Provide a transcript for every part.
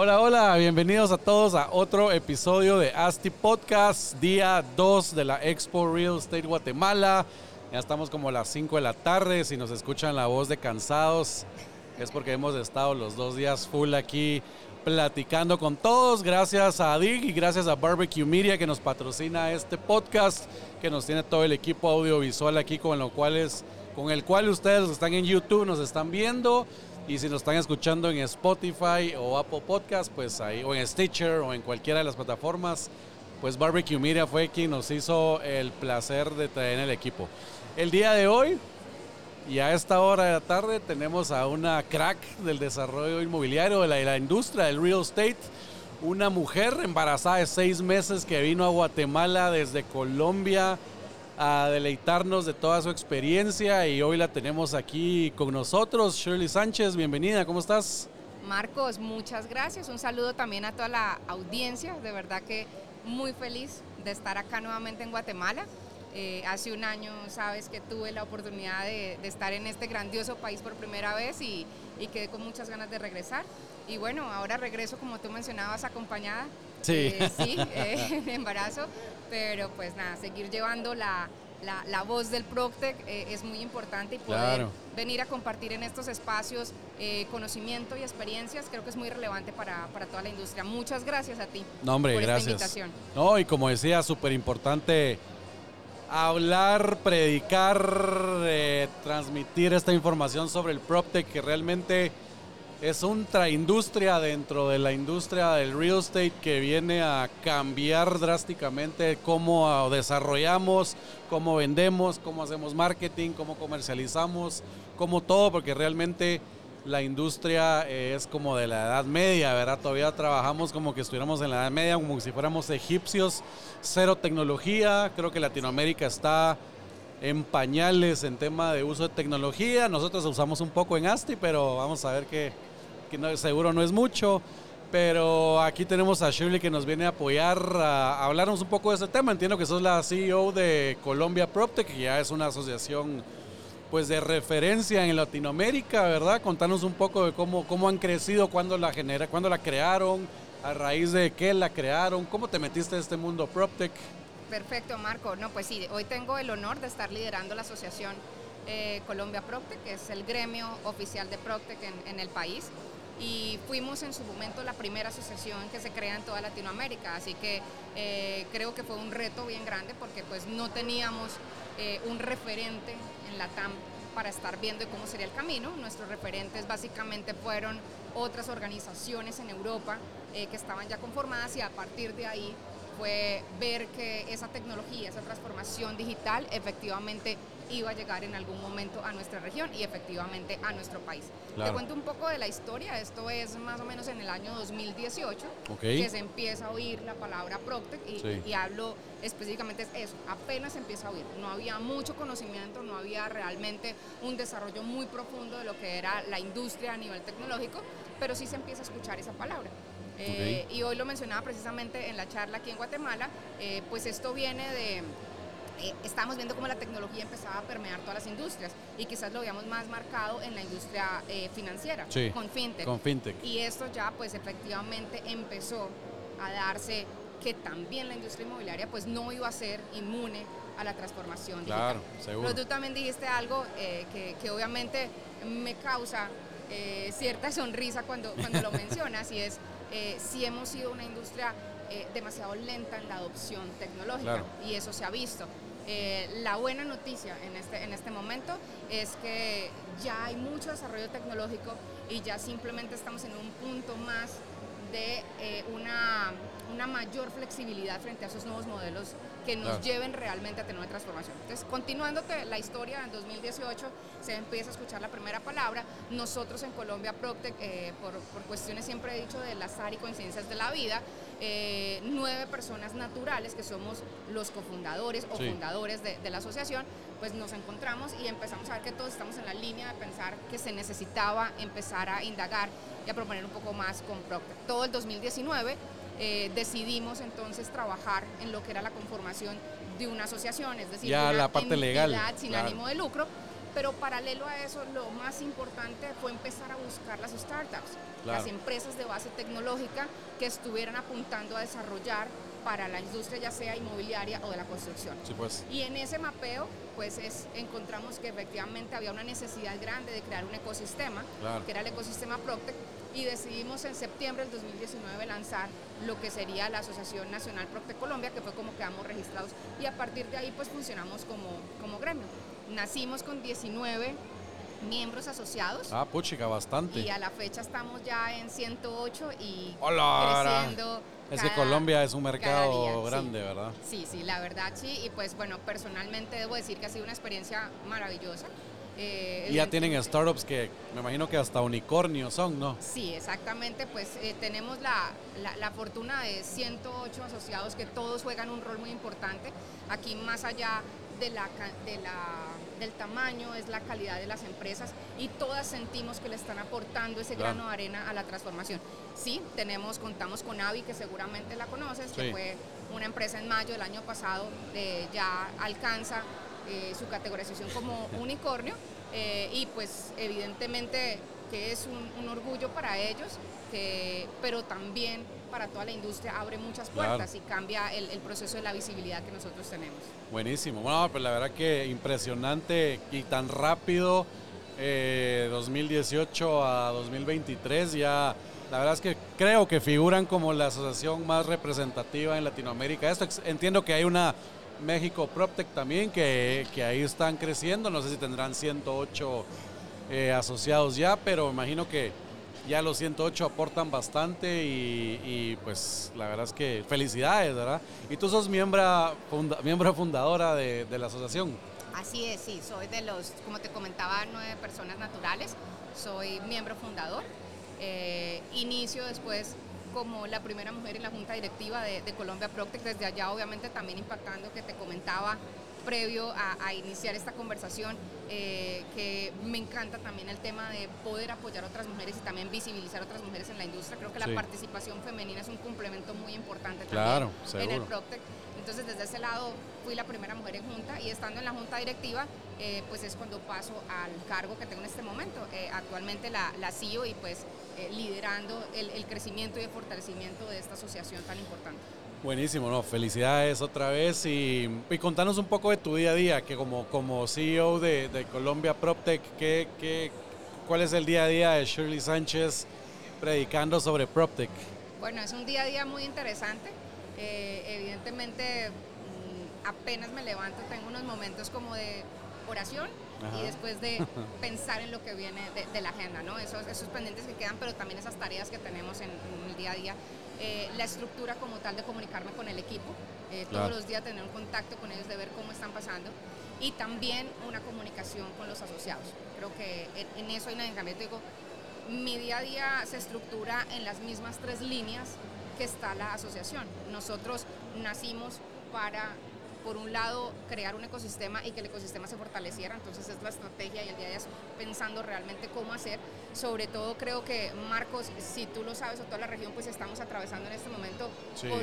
Hola, hola, bienvenidos a todos a otro episodio de ASTI Podcast, día 2 de la Expo Real Estate Guatemala. Ya estamos como las 5 de la tarde, si nos escuchan la voz de cansados es porque hemos estado los dos días full aquí platicando con todos. Gracias a DIG y gracias a Barbecue Media que nos patrocina este podcast, que nos tiene todo el equipo audiovisual aquí con, lo cual es, con el cual ustedes están en YouTube nos están viendo. Y si nos están escuchando en Spotify o Apple Podcast, pues ahí, o en Stitcher o en cualquiera de las plataformas, pues Barbecue Media fue quien nos hizo el placer de traer en el equipo. El día de hoy y a esta hora de la tarde tenemos a una crack del desarrollo inmobiliario, de la, industria del real estate, una mujer embarazada de seis meses que vino a Guatemala desde Colombia a deleitarnos de toda su experiencia y hoy la tenemos aquí con nosotros. Shirley Sánchez, bienvenida, ¿cómo estás? Marcos, muchas gracias. Un saludo también a toda la audiencia. De verdad que muy feliz de estar acá nuevamente en Guatemala. Eh, hace un año, sabes que tuve la oportunidad de, estar en este grandioso país por primera vez y, quedé con muchas ganas de regresar. Y bueno, ahora regreso, como tú mencionabas, acompañada. Sí. Eh, sí, eh, embarazo. Pero pues nada, seguir llevando la, la, voz del Proctec es muy importante y poder venir a compartir en estos espacios conocimiento y experiencias creo que es muy relevante para, para, toda la industria. Muchas gracias a ti no, hombre, por gracias. esta invitación. No, y como decía, súper importante hablar, predicar, eh, transmitir esta información sobre el PropTech que realmente es una industria dentro de la industria del real estate que viene a cambiar drásticamente cómo desarrollamos, cómo vendemos, cómo hacemos marketing, cómo comercializamos, cómo todo, porque realmente la industria eh, es como de la Edad Media, ¿verdad? Todavía trabajamos como que estuviéramos en la Edad Media, como si fuéramos egipcios, cero tecnología. Creo que Latinoamérica está en pañales en tema de uso de tecnología. Nosotros usamos un poco en ASTI, pero vamos a ver que, seguro no es mucho. Pero aquí tenemos a Shirley que nos viene a apoyar a, hablarnos un poco de ese tema. Entiendo que sos la CEO de Colombia PropTech, que ya es una asociación pues de referencia en Latinoamérica, ¿verdad? Contanos un poco de cómo, cómo han crecido, cuándo la, genera, cuándo la crearon, a raíz de qué la crearon, cómo te metiste en este mundo PropTech. Perfecto, Marco. No, pues sí, hoy tengo el honor de estar liderando la asociación eh, Colombia PropTech, que es el gremio oficial de PropTech en, el país. Y fuimos en su momento la primera asociación que se crea en toda Latinoamérica, así que eh, creo que fue un reto bien grande porque pues no teníamos eh, un referente en la TAM para estar viendo cómo sería el camino. Nuestros referentes básicamente fueron otras organizaciones en Europa eh, que estaban ya conformadas y a partir de ahí fue ver que esa tecnología, esa transformación digital efectivamente iba a llegar en algún momento a nuestra región y efectivamente a nuestro país. Te cuento un poco de la historia, esto es más o menos en el año 2018 que se empieza a oír la palabra Proctec y, hablo específicamente de eso, apenas se empieza a oír, no había mucho conocimiento, no había realmente un desarrollo muy profundo de lo que era la industria a nivel tecnológico, pero sí se empieza a escuchar esa palabra. Eh, y hoy lo mencionaba precisamente en la charla aquí en Guatemala, eh, pues esto viene de, eh, estamos viendo cómo la tecnología empezaba a permear todas las industrias y quizás lo veíamos más marcado en la industria financiera, con, fintech. con fintech. Y esto ya pues efectivamente empezó a darse que también la industria inmobiliaria pues no iba a ser inmune a la transformación digital. Claro, seguro. Pero tú también dijiste algo que, que, obviamente me causa cierta sonrisa cuando, cuando lo mencionas y es eh, si hemos sido una industria eh, demasiado lenta en la adopción tecnológica y eso se ha visto. Eh, la buena noticia en este, en este momento es que ya hay mucho desarrollo tecnológico y ya simplemente estamos en un punto más de una, una, mayor flexibilidad frente a esos nuevos modelos que nos lleven realmente a tener una transformación. Entonces, continuándote la historia, en 2018 se empieza a escuchar la primera palabra. Nosotros en Colombia Proctec, eh, por, cuestiones siempre he dicho de azar y coincidencias de la vida, eh, nueve personas naturales que somos los cofundadores o fundadores de, de la asociación, pues nos encontramos y empezamos a ver que todos estamos en la línea de pensar que se necesitaba empezar a indagar y a proponer un poco más con Procter. Todo el 2019 eh, decidimos entonces trabajar en lo que era la conformación de una asociación, es decir, ya una la parte legal, sin ánimo de lucro. Pero paralelo a eso, lo más importante fue empezar a buscar las startups, las empresas de base tecnológica que estuvieran apuntando a desarrollar para la industria ya sea inmobiliaria o de la construcción. pues. Y en ese mapeo pues es, encontramos que efectivamente había una necesidad grande de crear un ecosistema, que era el ecosistema Proctec, y decidimos en septiembre del 2019 lanzar lo que sería la Asociación Nacional Proctec Colombia, que fue como quedamos registrados, y a partir de ahí pues funcionamos como, como gremio. Nacimos con 19 miembros asociados. Ah, puchica, bastante. Y a la fecha estamos ya en 108 y creciendo. Es que Colombia es un mercado grande, ¿verdad? Sí, sí, la verdad sí. Y pues bueno, personalmente debo decir que ha sido una experiencia maravillosa. Eh, ya tienen startups que me imagino que hasta unicornios son, ¿no? Sí, exactamente. Pues eh, tenemos la, la, la, fortuna de 108 asociados que todos juegan un rol muy importante. Aquí más allá de la, de la, del tamaño, es la calidad de las empresas y todas sentimos que le están aportando ese grano de arena a la transformación. Sí, tenemos, contamos con Avi, que seguramente la conoces, que fue una empresa en mayo del año pasado, eh, ya alcanza eh, su categorización como unicornio eh, y pues evidentemente que es un, orgullo para ellos, que, pero también para toda la industria abre muchas puertas y cambia el, proceso de la visibilidad que nosotros tenemos. Buenísimo, bueno, pues la verdad que impresionante y tan rápido, 2018 eh, a 2023 ya... La verdad es que creo que figuran como la asociación más representativa en Latinoamérica. Esto entiendo que hay una México PropTech también que, que ahí están creciendo. No sé si tendrán 108 eh, asociados ya, pero imagino que ya los 108 aportan bastante y, pues la verdad es que felicidades, ¿verdad? Y tú sos miembro, miembro fundadora de, la asociación. Así es, sí, soy de los, como te comentaba, nueve personas naturales, soy miembro fundador. Eh, inicio después como la primera mujer en la junta directiva de, de Colombia Proctec, desde allá obviamente también impactando que te comentaba previo a, iniciar esta conversación, eh, que me encanta también el tema de poder apoyar a otras mujeres y también visibilizar a otras mujeres en la industria. Creo que la participación femenina es un complemento muy importante también en el Proctec. Entonces, desde ese lado, fui la primera mujer en junta y estando en la junta directiva, eh, pues es cuando paso al cargo que tengo en este momento. Eh, actualmente la, la CEO y pues liderando el, el crecimiento y el fortalecimiento de esta asociación tan importante. Buenísimo, no, felicidades otra vez y, contanos un poco de tu día a día, que como, como CEO de, Colombia PropTech, ¿qué, qué, cuál es el día a día de Shirley Sánchez predicando sobre PropTech? Bueno, es un día a día muy interesante. Eh, evidentemente, mm, apenas me levanto, tengo unos momentos como de oración y después de pensar en lo que viene de, la agenda, ¿no? Esos, esos pendientes que quedan, pero también esas tareas que tenemos en el día a día eh, la estructura como tal de comunicarme con el equipo, eh, todos los días tener un contacto con ellos de ver cómo están pasando y también una comunicación con los asociados. Creo que en, eso hay una dinámica. Digo, mi día a día se estructura en las mismas tres líneas que está la asociación. Nosotros nacimos para por un lado, crear un ecosistema y que el ecosistema se fortaleciera. Entonces es la estrategia y el día a día pensando realmente cómo hacer. Sobre todo creo que, Marcos, si tú lo sabes o toda la región, pues estamos atravesando en este momento por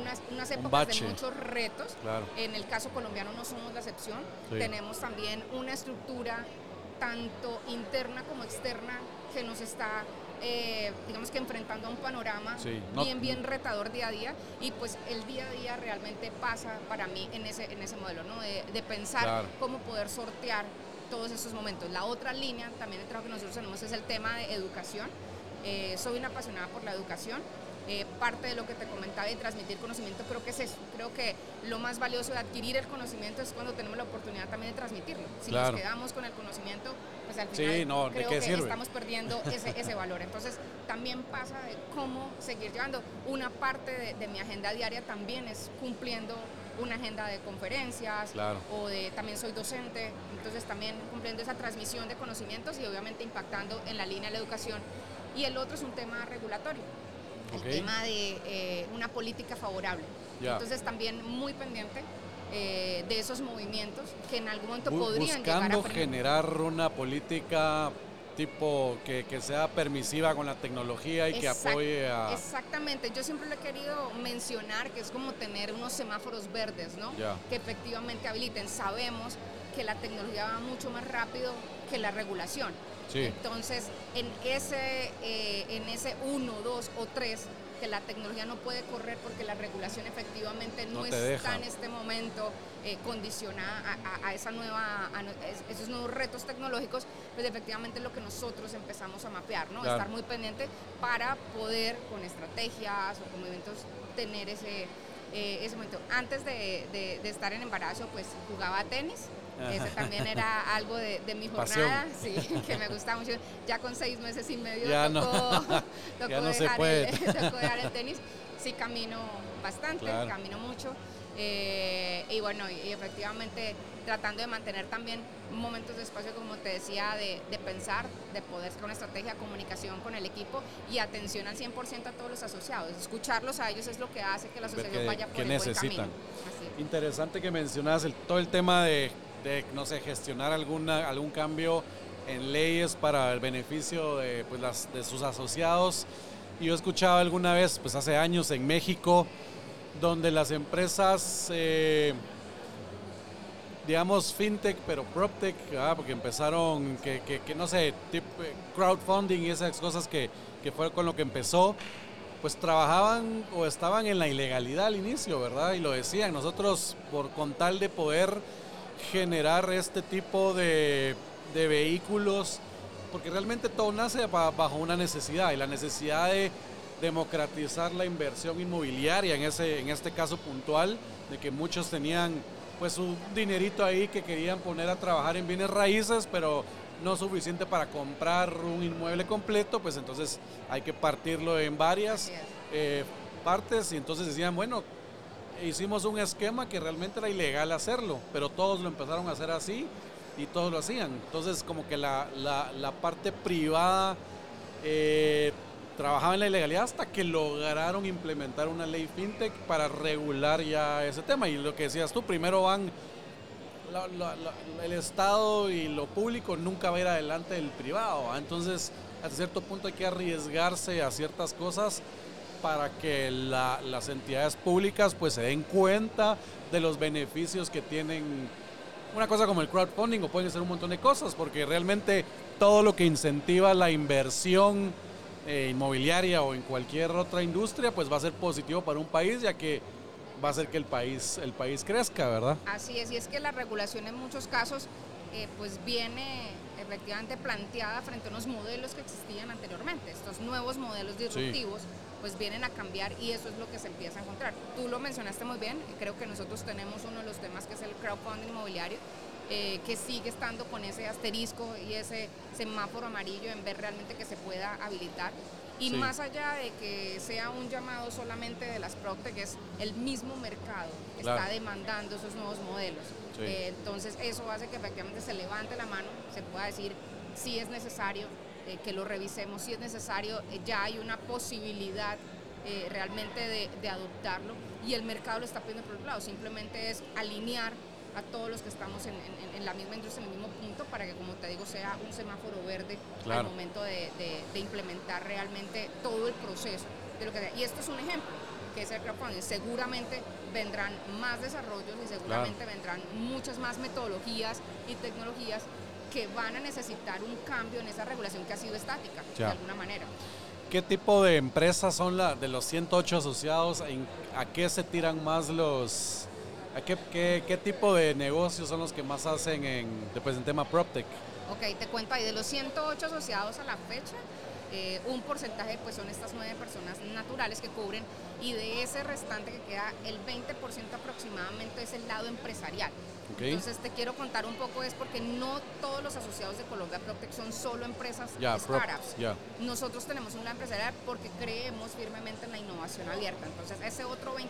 unas, unas, épocas de muchos retos. En el caso colombiano no somos la excepción. Tenemos también una estructura tanto interna como externa que nos está eh, digamos que enfrentando a un panorama bien, bien retador día a día y pues el día a día realmente pasa para mí en ese, en ese modelo, ¿no? De, pensar cómo poder sortear todos esos momentos. La otra línea también el trabajo que nosotros tenemos es el tema de educación. Eh, soy una apasionada por la educación. Eh, parte de lo que te comentaba de transmitir conocimiento, creo que es eso. Creo que lo más valioso de adquirir el conocimiento es cuando tenemos la oportunidad también de transmitirlo. Si nos quedamos con el conocimiento, pues al final creo que estamos perdiendo ese, ese, valor. Entonces, también pasa de cómo seguir llevando. Una parte de, mi agenda diaria también es cumpliendo una agenda de conferencias Claro. o de también soy docente, entonces también cumpliendo esa transmisión de conocimientos y obviamente impactando en la línea de la educación. Y el otro es un tema regulatorio, El tema de eh, una política favorable. Entonces también muy pendiente eh, de esos movimientos que en algún momento Bu- podrían llegar a generar una política tipo que, que sea permisiva con la tecnología y que apoye a... Exactamente, yo siempre lo he querido mencionar que es como tener unos semáforos verdes, ¿no? Que efectivamente habiliten. Sabemos que la tecnología va mucho más rápido que la regulación. Sí. Entonces, en ese, eh, en ese 1, 2 o 3 que la tecnología no puede correr porque la regulación efectivamente no, No está deja. en este momento eh, condicionada a, a- a esa nueva, a esos nuevos retos tecnológicos, pues efectivamente es lo que nosotros empezamos a mapear, ¿no? Claro. Estar muy pendiente para poder con estrategias o con movimientos tener ese, eh, ese momento. Antes de, de- de estar en embarazo, pues jugaba tenis. Ese también era algo de, de mi jornada, sí, que me gustaba mucho. Ya con seis meses y medio Ya no. tocó, tocó Ya no se dejar puede. El, tocó dejar el tenis. Sí camino bastante, Claro. camino mucho. eh, y bueno, y, efectivamente tratando de mantener también momentos de espacio, como te decía, de, de pensar, de poder con estrategia, comunicación con el equipo y atención al 100% a todos los asociados. Escucharlos a ellos es lo que hace que la asociación qué- vaya por qué el necesitan. buen camino. Así. Interesante que mencionas el, todo el tema de, de, no sé, gestionar alguna, algún cambio en leyes para el beneficio de, pues, de sus asociados. Y yo escuchaba alguna vez, pues hace años en México, donde las empresas, eh, digamos fintech, pero proptech, ¿verdad? porque empezaron, que- que no sé, tip- eh, crowdfunding y esas cosas que, que fue con lo que empezó, pues trabajaban o estaban en la ilegalidad al inicio, ¿verdad? Y lo decían, nosotros por con tal de poder generar este tipo de, de vehículos, porque realmente todo nace ba- bajo una necesidad y la necesidad de democratizar la inversión inmobiliaria en ese en este caso puntual de que muchos tenían pues un dinerito ahí que querían poner a trabajar en bienes raíces pero no suficiente para comprar un inmueble completo pues entonces hay que partirlo en varias eh, partes y entonces decían bueno hicimos un esquema que realmente era ilegal hacerlo pero todos lo empezaron a hacer así y todos lo hacían entonces como que la, la, parte privada eh, trabajaba en la ilegalidad hasta que lograron implementar una ley fintech para regular ya ese tema. Y lo que decías tú, primero van el Estado y lo público nunca va a ir adelante del privado. ¿va? Entonces, hasta cierto punto hay que arriesgarse a ciertas cosas para que la- las entidades públicas pues se den cuenta de los beneficios que tienen una cosa como el crowdfunding o pueden ser un montón de cosas, porque realmente todo lo que incentiva la inversión eh, inmobiliaria o en cualquier otra industria, pues va a ser positivo para un país, ya que va a hacer que el país, el país crezca, ¿verdad? Así es, y es que la regulación en muchos casos eh, pues viene efectivamente planteada frente a unos modelos que existían anteriormente. Estos nuevos modelos disruptivos pues vienen a cambiar y eso es lo que se empieza a encontrar. Tú lo mencionaste muy bien, creo que nosotros tenemos uno de los temas que es el crowdfunding inmobiliario, eh, que sigue estando con ese asterisco y ese semáforo amarillo en ver realmente que se pueda habilitar. Y Sí. más allá de que sea un llamado solamente de las Proctec, es el mismo mercado que Claro. está demandando esos nuevos modelos. Sí. Eh, entonces eso hace que efectivamente se levante la mano, se pueda decir si es necesario eh, que lo revisemos, si es necesario, eh, ya hay una posibilidad eh, realmente de, de adoptarlo y el mercado lo está pidiendo por otro lado, simplemente es alinear a todos los que estamos en, en- en la misma industria, en el mismo punto, para que, como te digo, sea un semáforo verde Claro. al momento de, de- de implementar realmente todo el proceso de lo que sea. Y esto es un ejemplo, que es el crowdfunding. Seguramente vendrán más desarrollos y seguramente vendrán muchas más metodologías y tecnologías que van a necesitar un cambio en esa regulación que ha sido estática, Ya. de alguna manera. ¿Qué tipo de empresas son la, de los 108 asociados? ¿En- ¿A qué se tiran más los... A qué, qué- qué tipo de negocios son los que más hacen en, después en tema PropTech? Ok, te cuento ahí, de los 108 asociados a la fecha, eh, un porcentaje pues son estas nueve personas naturales que cubren y de ese restante que queda el 20% aproximadamente es el lado empresarial. Entonces te quiero contar un poco es porque no todos los asociados de Colombia Protect son solo empresas startups. Nosotros tenemos una empresarial porque creemos firmemente en la innovación abierta. Entonces ese otro 20%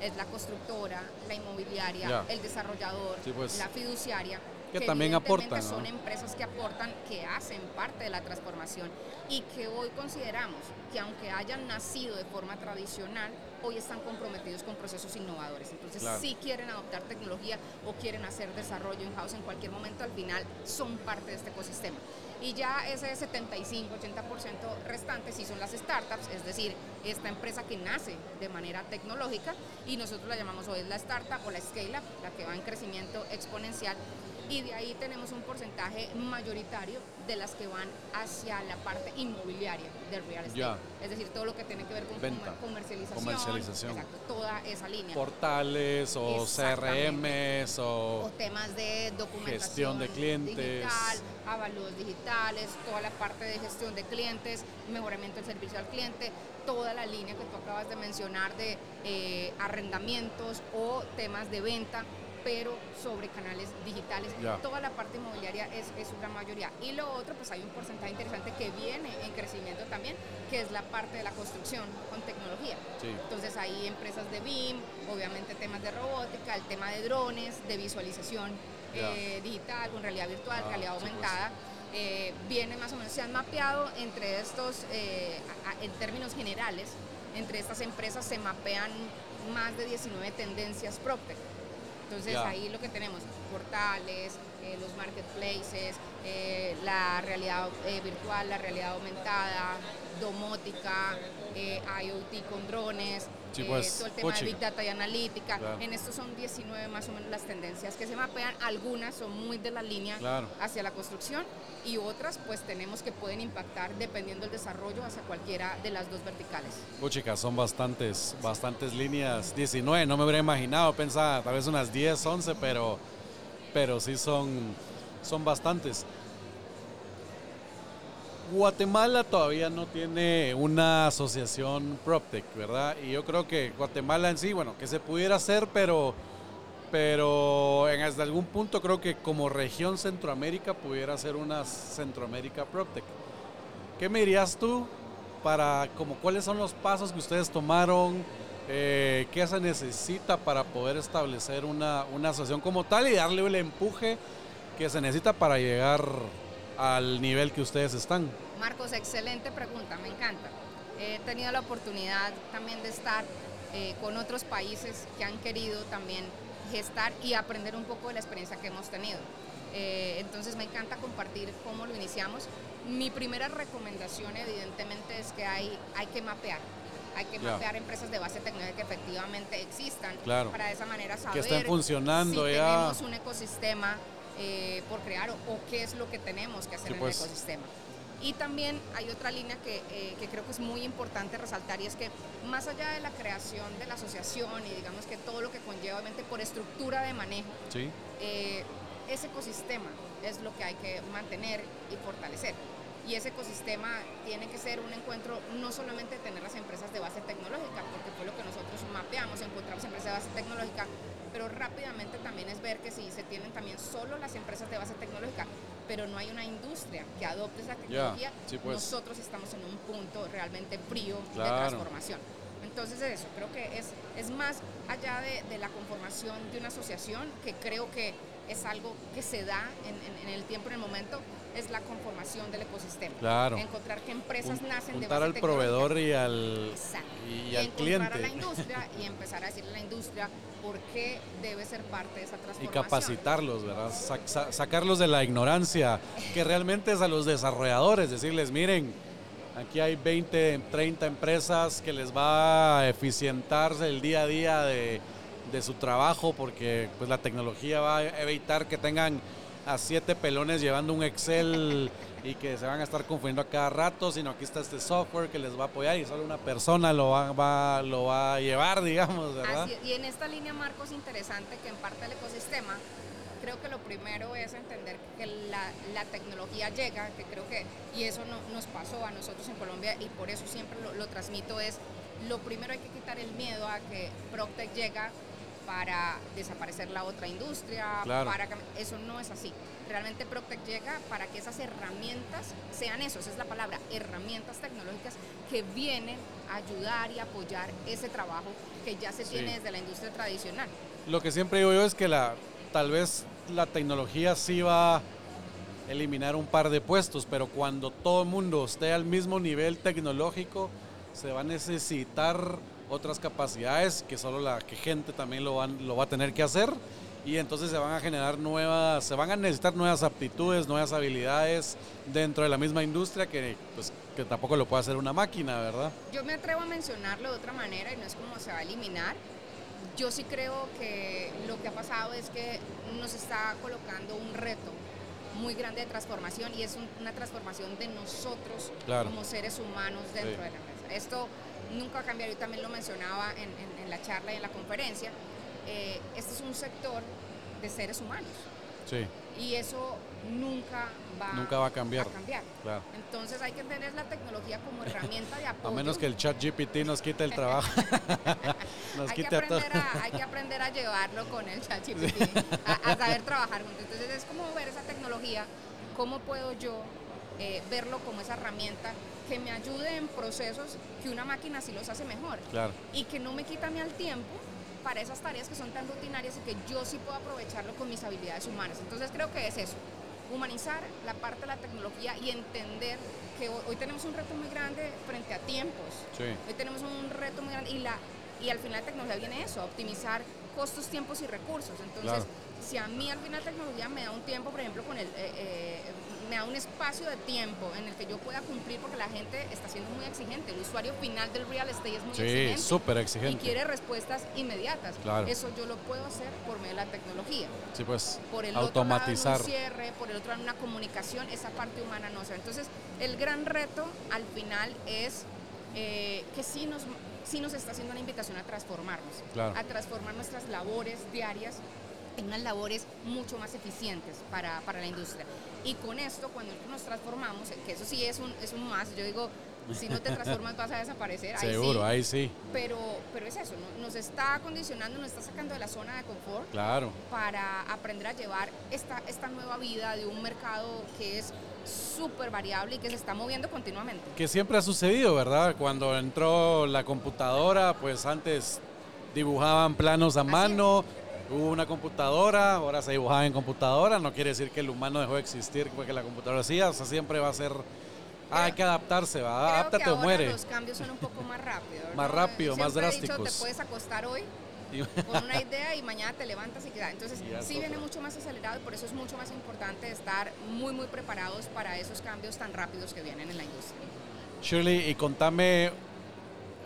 es la constructora, la inmobiliaria, el desarrollador, pues. la fiduciaria que, también aportan. Son empresas que aportan, que hacen parte de la transformación y que hoy consideramos que aunque hayan nacido de forma tradicional, hoy están comprometidos con procesos innovadores. Entonces, si quieren adoptar tecnología o quieren hacer desarrollo in-house en cualquier momento, al final son parte de este ecosistema. Y ya ese 75-80% restante sí son las startups, es decir, esta empresa que nace de manera tecnológica y nosotros la llamamos hoy la startup o la scale-up, la que va en crecimiento exponencial y de ahí tenemos un porcentaje mayoritario de las que van hacia la parte inmobiliaria del real estate. Es decir, todo lo que tiene que ver con comercialización. Comercialización. Exacto, toda esa línea. Portales o CRMs o, o, temas de documentación gestión de clientes. Digital, avalos digitales, toda la parte de gestión de clientes, mejoramiento del servicio al cliente, toda la línea que tú acabas de mencionar de eh, arrendamientos o temas de venta pero sobre canales digitales. Toda la parte inmobiliaria es, es, su gran mayoría. Y lo otro, pues hay un porcentaje interesante que viene en crecimiento también, que es la parte de la construcción con tecnología. Entonces hay empresas de BIM, obviamente temas de robótica, el tema de drones, de visualización eh, digital, con realidad virtual, ah, realidad pues. aumentada. Eh, viene más o menos, se han mapeado entre estos, eh, en términos generales, entre estas empresas se mapean más de 19 tendencias PropTech. Entonces ahí lo que tenemos, portales, eh, los marketplaces, eh, la realidad eh, virtual, la realidad aumentada, domótica, IoT con drones, pues, todo el tema de Big Data y analítica. En estos son 19 más o menos las tendencias que se mapean. Algunas son muy de la línea hacia la construcción y otras pues tenemos que pueden impactar dependiendo del desarrollo hacia cualquiera de las dos verticales. chicas, son bastantes, bastantes líneas. 19, no me hubiera imaginado, pensaba tal vez unas 10, 11, pero, pero sí son, son bastantes. Guatemala todavía no tiene una asociación PropTech, ¿verdad? Y yo creo que Guatemala en sí, bueno, que se pudiera hacer, pero pero en hasta algún punto creo que como región Centroamérica pudiera ser una Centroamérica PropTech. ¿Qué me dirías tú para como cuáles son los pasos que ustedes tomaron? Eh, ¿Qué se necesita para poder establecer una, una asociación como tal y darle el empuje que se necesita para llegar al nivel que ustedes están? Marcos, excelente pregunta, me encanta. He tenido la oportunidad también de estar eh, con otros países que han querido también gestar y aprender un poco de la experiencia que hemos tenido. Eh, entonces me encanta compartir cómo lo iniciamos. Mi primera recomendación evidentemente es que hay, hay que mapear. Hay que mapear empresas de base tecnológica que efectivamente existan para de esa manera saber que estén funcionando si tenemos un ecosistema eh, por crear o, qué es lo que tenemos que hacer en el pues. ecosistema. Y también hay otra línea que, eh, que, creo que es muy importante resaltar y es que más allá de la creación de la asociación y digamos que todo lo que conlleva obviamente por estructura de manejo, eh, ese ecosistema es lo que hay que mantener y fortalecer. Y ese ecosistema tiene que ser un encuentro no solamente de tener las empresas de base tecnológica, porque fue lo que nosotros mapeamos, encontramos empresas de base tecnológica, pero rápidamente también es ver que si se tienen también solo las empresas de base tecnológica, pero no hay una industria que adopte esa tecnología, pues. nosotros estamos en un punto realmente frío de transformación. Entonces eso, creo que es, es más allá de, de, la conformación de una asociación, que creo que es algo que se da en, en, el tiempo, en el momento, es la conformación del ecosistema. Claro. Encontrar qué empresas nacen de base al proveedor y al, y, al cliente. a la industria y empezar a decirle a la industria por qué debe ser parte de esa transformación. Y capacitarlos, ¿verdad? sacarlos de la ignorancia, que realmente es a los desarrolladores, decirles, miren, aquí hay 20, 30 empresas que les va a eficientarse el día a día de, de su trabajo, porque pues la tecnología va a evitar que tengan a siete pelones llevando un Excel y que se van a estar confundiendo a cada rato, sino aquí está este software que les va a apoyar y solo una persona lo va, lo va a llevar, digamos, ¿verdad? y en esta línea, Marcos, interesante que en parte del ecosistema creo que lo primero es entender que la, la tecnología llega, que creo que, y eso no, nos pasó a nosotros en Colombia y por eso siempre lo, lo transmito, es lo primero hay que quitar el miedo a que Proctec llega para desaparecer la otra industria, Claro. para eso no es así. Realmente Proctec llega para que esas herramientas sean eso, esa es la palabra, herramientas tecnológicas que vienen a ayudar y apoyar ese trabajo que ya se Sí. tiene desde la industria tradicional. Lo que siempre digo yo es que la, tal vez la tecnología sí va a eliminar un par de puestos, pero cuando todo el mundo esté al mismo nivel tecnológico, se va a necesitar otras capacidades que solo la que gente también lo, van, lo va a tener que hacer y entonces se van a generar nuevas, se van a necesitar nuevas aptitudes, nuevas habilidades dentro de la misma industria que, pues, que tampoco lo puede hacer una máquina, ¿verdad? Yo me atrevo a mencionarlo de otra manera y no es como se va a eliminar. Yo sí creo que lo que ha pasado es que nos está colocando un reto muy grande de transformación y es un- una transformación de nosotros Claro. como seres humanos dentro Sí. de la empresa. Esto nunca va a cambiar, yo también lo mencionaba en, en- en la charla y en la conferencia. Eh, este es un sector de seres humanos Sí, y eso nunca va, Nunca va a cambiar. cambiar. claro. Entonces hay que entender la tecnología como herramienta de apoyo. A menos que el chat GPT nos quite el trabajo. nos hay, que quite a todos. aprender a, hay que aprender a llevarlo con el ChatGPT, a, a saber trabajar juntos. Entonces es como ver esa tecnología, cómo puedo yo eh, verlo como esa herramienta que me ayude en procesos que una máquina sí los hace mejor Claro, y que no me quita a mí el tiempo para esas tareas que son tan rutinarias y que yo sí puedo aprovecharlo con mis habilidades humanas. Entonces creo que es eso, humanizar la parte de la tecnología y entender que hoy, tenemos un reto muy grande frente a tiempos. sí. Hoy tenemos un reto muy grande y, la, y al final la tecnología viene eso, a optimizar costos, tiempos y recursos. Entonces, Claro. si a mí al final la tecnología me da un tiempo, por ejemplo, con el, eh, eh, me da un espacio de tiempo en el que yo pueda cumplir porque la gente está siendo muy exigente. El usuario final del real estate es muy Sí, exigente. súper Y exigente. quiere respuestas inmediatas. Claro. Eso yo lo puedo hacer por medio de la tecnología. Sí, pues Por el automatizar. otro lado, en un cierre, por el otro lado, en una comunicación, esa parte humana no se ve. Entonces, el gran reto al final es eh, que sí nos, sí nos está haciendo una invitación a transformarnos, Claro. a transformar nuestras labores diarias en unas labores mucho más eficientes para, para la industria. Y con esto, cuando nos transformamos, que eso sí es un, es un más, yo digo, si no te transformas vas a desaparecer. ahí sí. Seguro, ahí sí, Pero, pero es eso, ¿no? nos está condicionando, nos está sacando de la zona de confort claro. para aprender a llevar esta, esta nueva vida de un mercado que es súper variable y que se está moviendo continuamente. Que siempre ha sucedido, ¿verdad? Cuando entró la computadora, pues antes dibujaban planos a Así mano, hubo una computadora, ahora se dibujaba en computadora, no quiere decir que el humano dejó de existir porque la computadora hacía, o sea, siempre va a ser, ah, hay que adaptarse, va, Creo adáptate que o muere. los cambios son un poco más rápidos. ¿no? Más rápido, más he dicho, drásticos. te puedes acostar hoy con una idea y mañana te levantas y queda. Entonces, Y sí viene mucho más acelerado y por eso es mucho más importante estar muy, muy preparados para esos cambios tan rápidos que vienen en la industria. Shirley, y contame,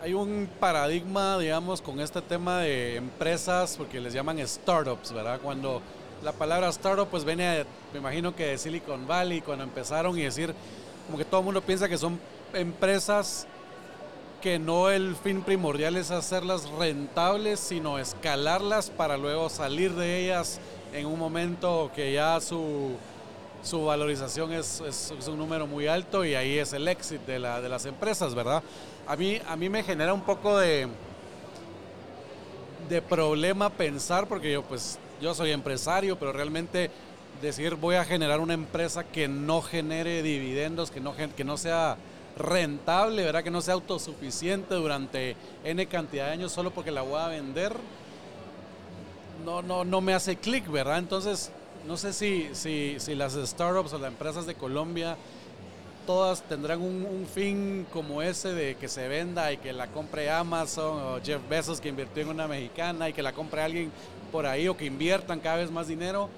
hay un paradigma, digamos, con este tema de empresas, porque les llaman startups, ¿verdad? Cuando la palabra startup, pues viene, me imagino que de Silicon Valley, cuando empezaron y decir, como que todo el mundo piensa que son empresas que no el fin primordial es hacerlas rentables, sino escalarlas para luego salir de ellas en un momento que ya su, su valorización es, es- es un número muy alto y ahí es el éxito de, la- de las empresas, ¿verdad? A mí, a mí me genera un poco de, de problema pensar, porque yo pues yo soy empresario, pero realmente decir voy a generar una empresa que no genere dividendos, que no, que no sea rentable, ¿verdad? Que no sea autosuficiente durante N cantidad de años solo porque la voy a vender, no, no, no me hace clic, ¿verdad? Entonces, no sé si, si, si las startups o las empresas de Colombia todas tendrán un, fin como ese de que se venda y que la compre Amazon o Jeff Bezos que invirtió en una mexicana y que la compre alguien por ahí o que inviertan cada vez más dinero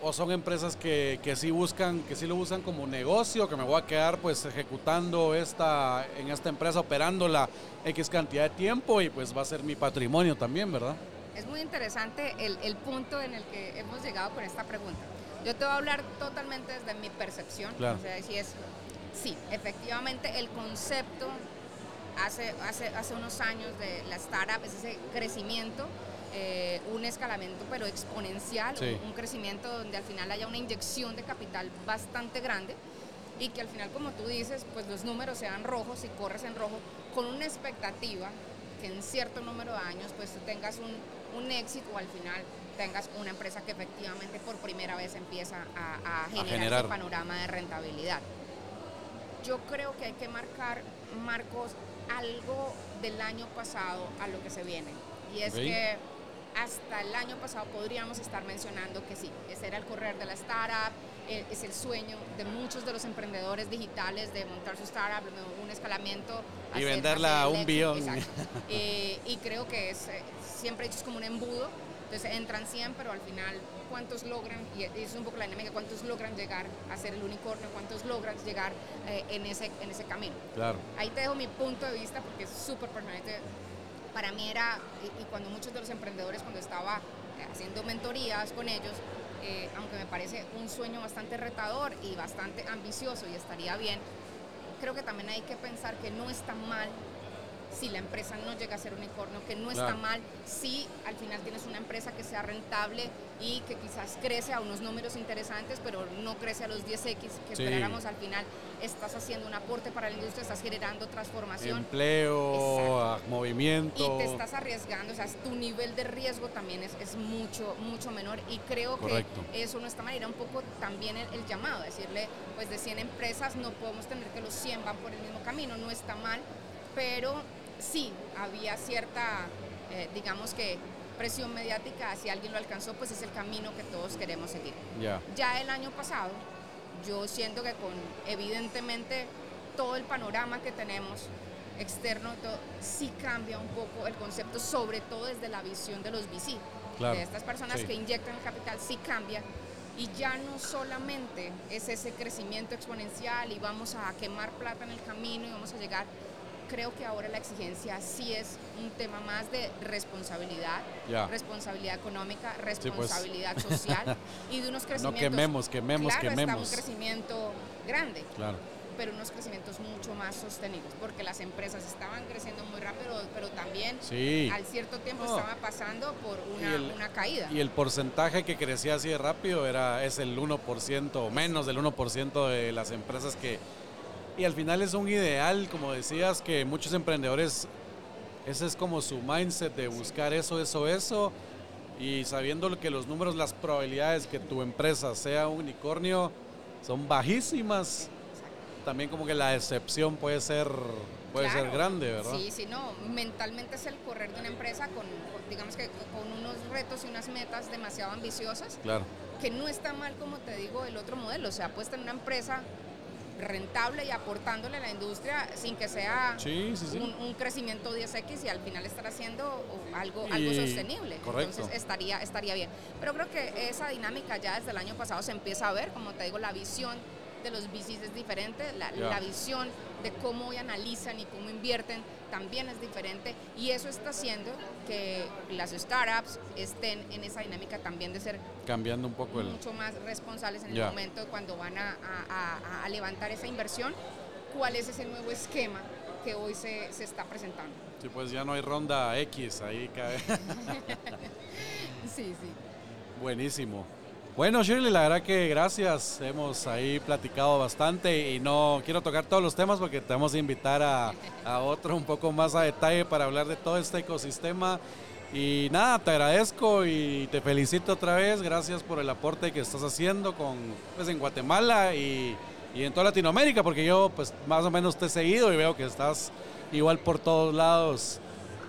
o son empresas que, que sí buscan que sí lo usan como negocio que me voy a quedar pues ejecutando esta en esta empresa operándola x cantidad de tiempo y pues va a ser mi patrimonio también verdad Es muy interesante el, el punto en el que hemos llegado con esta pregunta. Yo te voy a hablar totalmente desde mi percepción. Claro. O sea, si es, sí, efectivamente el concepto hace, hace, hace unos años de la startup es ese crecimiento eh, un escalamiento pero exponencial, Sí. un, un crecimiento donde al final haya una inyección de capital bastante grande y que al final, como tú dices, pues los números sean rojos y corres en rojo con una expectativa que en cierto número de años pues tú tengas un, un éxito o al final tengas una empresa que efectivamente por primera vez empieza a, a generar, generar. ese panorama de rentabilidad. Yo creo que hay que marcar, Marcos, algo del año pasado a lo que se viene. Y es Ok. que hasta el año pasado podríamos estar mencionando que sí, ese era el correr de la startup, eh, es el sueño de muchos de los emprendedores digitales de montar su startup, un escalamiento. Y hacer- venderla hacer a un billón. Eh, y creo que es eh, siempre hecho es como un embudo. Entonces entran 100, pero al final, ¿cuántos logran? Y es un poco la dinámica, ¿cuántos logran llegar a ser el unicornio? ¿Cuántos logran llegar eh, en, ese, en ese camino? Claro. Ahí te dejo mi punto de vista porque es súper permanente. Para mí era, y, y cuando muchos de los emprendedores, cuando estaba eh, haciendo mentorías con ellos, eh, aunque me parece un sueño bastante retador y bastante ambicioso y estaría bien, creo que también hay que pensar que no está mal si la empresa no llega a ser unicornio, que no está mal si al final tienes una empresa que sea rentable y que quizás crece a unos números interesantes, pero no crece a los 10x que Sí. esperáramos al final. Estás haciendo un aporte para la industria, estás generando transformación Empleo, movimiento. y te estás arriesgando, o sea, tu nivel de riesgo también es, es mucho, mucho menor y creo Correcto. que eso no está mal, era un poco también el, el llamado, decirle, pues de 100 empresas no podemos tener que los 100 van por el mismo camino, no está mal, pero sí había cierta, eh, digamos que presión mediática, si alguien lo alcanzó, pues es el camino que todos queremos seguir. Ya. Ya el año pasado, yo siento que con evidentemente todo el panorama que tenemos externo, todo, sí cambia un poco el concepto, sobre todo desde la visión de los VC, Claro, de estas personas sí. que inyectan el capital, sí cambia. Y ya no solamente es ese crecimiento exponencial y vamos a quemar plata en el camino y vamos a llegar. Creo que ahora la exigencia sí es un tema más de responsabilidad, responsabilidad económica, pues. responsabilidad social y de unos crecimientos. quememos, quememos, claro, quememos. Está un crecimiento grande, Claro. pero unos crecimientos mucho más sostenibles, porque las empresas estaban creciendo muy rápido, pero también Sí. al cierto tiempo No. estaba pasando por Y una, el- una caída. Y el porcentaje que crecía así de rápido era, es el 1% o menos del 1% de las empresas que... Y al final es un ideal, como decías, que muchos emprendedores, ese es como su mindset de buscar eso, eso, eso. Y sabiendo que los números, las probabilidades que tu empresa sea un unicornio son bajísimas, también como que la decepción puede ser, puede ser Claro. grande, ¿verdad? Sí, sí, no, mentalmente es el correr de una empresa con, con, digamos que con unos retos y unas metas demasiado ambiciosas, Claro. que no está mal, como te digo, el otro modelo, o sea, puesta en una empresa rentable y aportándole a la industria sin que sea Sí, sí, sí. un, un crecimiento 10x y al final estar haciendo algo, Y- algo sostenible. correcto. Entonces estaría, estaría bien. Pero creo que esa dinámica ya desde el año pasado se empieza a ver, como te digo, la visión de los VCs es diferente, la, Ya. la visión de cómo analizan y cómo invierten también es diferente y eso está haciendo que las startups estén en esa dinámica también de ser Cambiando un poco el... mucho más responsables en el Ya. momento cuando van a, a- a- a levantar esa inversión, cuál es ese nuevo esquema que hoy se, se está presentando. Sí, pues ya no hay ronda X ahí cae. Sí, sí. Buenísimo. Bueno, Shirley, la verdad que gracias. Hemos ahí platicado bastante y no quiero tocar todos los temas porque te vamos a invitar a, a otro un poco más a detalle para hablar de todo este ecosistema. Y nada, te agradezco y te felicito otra vez. Gracias por el aporte que estás haciendo con, pues, en Guatemala y, y en toda Latinoamérica, porque yo pues más o menos te he seguido y veo que estás igual por todos lados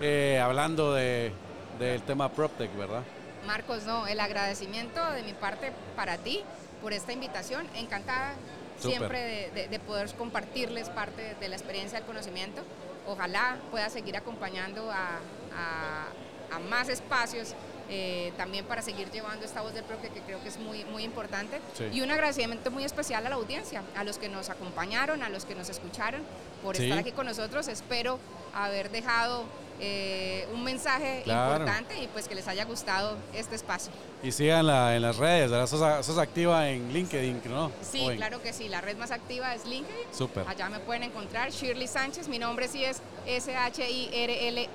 eh, hablando de, del tema PropTech, ¿verdad? Marcos, no, el agradecimiento de mi parte para ti por esta invitación. Encantada siempre de, de- de poder compartirles parte de la experiencia del conocimiento. Ojalá pueda seguir acompañando a, a- a más espacios. eh, también para seguir llevando esta voz del propio que creo que es muy, muy importante. Sí. Y un agradecimiento muy especial a la audiencia, a los que nos acompañaron, a los que nos escucharon por Sí. estar aquí con nosotros. Espero haber dejado eh, un mensaje Claro. importante y pues que les haya gustado este espacio. Y síganla en las redes, ¿verdad? Sos, sos activa en LinkedIn, ¿no? Sí, en- claro que sí, la red más activa es LinkedIn. Súper. Allá me pueden encontrar Shirley Sánchez, mi nombre sí es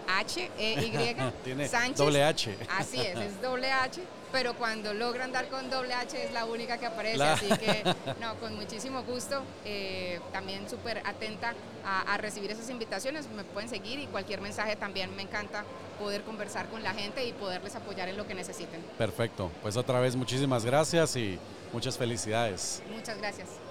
S-H-I-R-L-H-E-Y. Tiene Sánchez. doble H. Así es, es doble H, pero cuando logran dar con doble H es la única que aparece, La- así que no, con muchísimo gusto, eh, también súper atenta a, a recibir esas invitaciones, me pueden seguir y cualquier mensaje también me encanta poder conversar con la gente y poderles apoyar en lo que necesiten. Perfecto. Pues otra vez muchísimas gracias y muchas felicidades. Muchas gracias.